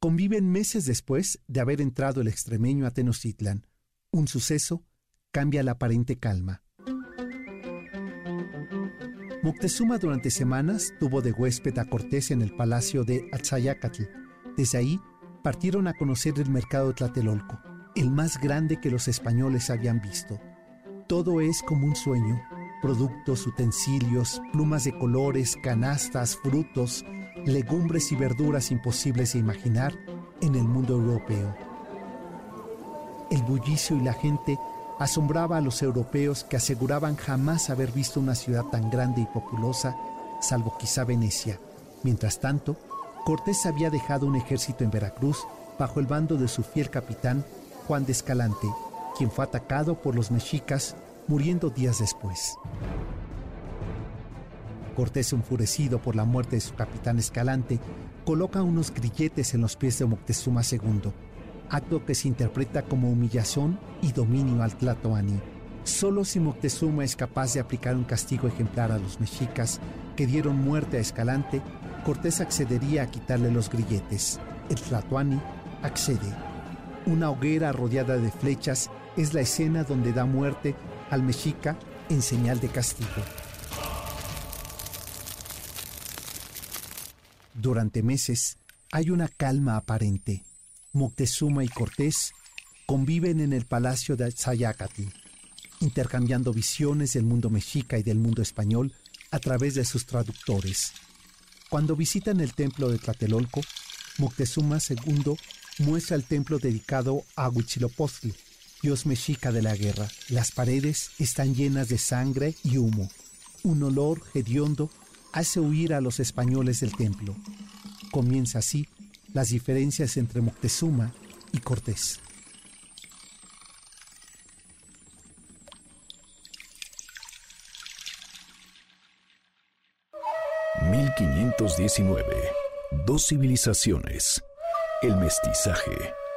conviven meses después de haber entrado el extremeño a Tenochtitlan. Un suceso cambia la aparente calma. Moctezuma durante semanas tuvo de huésped a Cortés en el palacio de Atzayacatl. Desde ahí partieron a conocer el mercado de Tlatelolco, el más grande que los españoles habían visto. Todo es como un sueño, productos, utensilios, plumas de colores, canastas, frutos, legumbres y verduras imposibles de imaginar en el mundo europeo. El bullicio y la gente asombraba a los europeos que aseguraban jamás haber visto una ciudad tan grande y populosa, salvo quizá Venecia. Mientras tanto, Cortés había dejado un ejército en Veracruz bajo el bando de su fiel capitán, Juan de Escalante, quien fue atacado por los mexicas, muriendo días después. Cortés, enfurecido por la muerte de su capitán Escalante, coloca unos grilletes en los pies de Moctezuma II, acto que se interpreta como humillación y dominio al Tlatoani. Solo si Moctezuma es capaz de aplicar un castigo ejemplar a los mexicas que dieron muerte a Escalante, Cortés accedería a quitarle los grilletes. El Tlatoani accede. Una hoguera rodeada de flechas es la escena donde da muerte al mexica en señal de castigo. Durante meses hay una calma aparente. Moctezuma y Cortés conviven en el palacio de Zayacatl, intercambiando visiones del mundo mexica y del mundo español a través de sus traductores. Cuando visitan el templo de Tlatelolco, Moctezuma II muestra el templo dedicado a Huitzilopochtli, dios mexica de la guerra. Las paredes están llenas de sangre y humo. Un olor hediondo hace huir a los españoles del templo. Comienza así las diferencias entre Moctezuma y Cortés. ...1519... Dos civilizaciones... ...el mestizaje...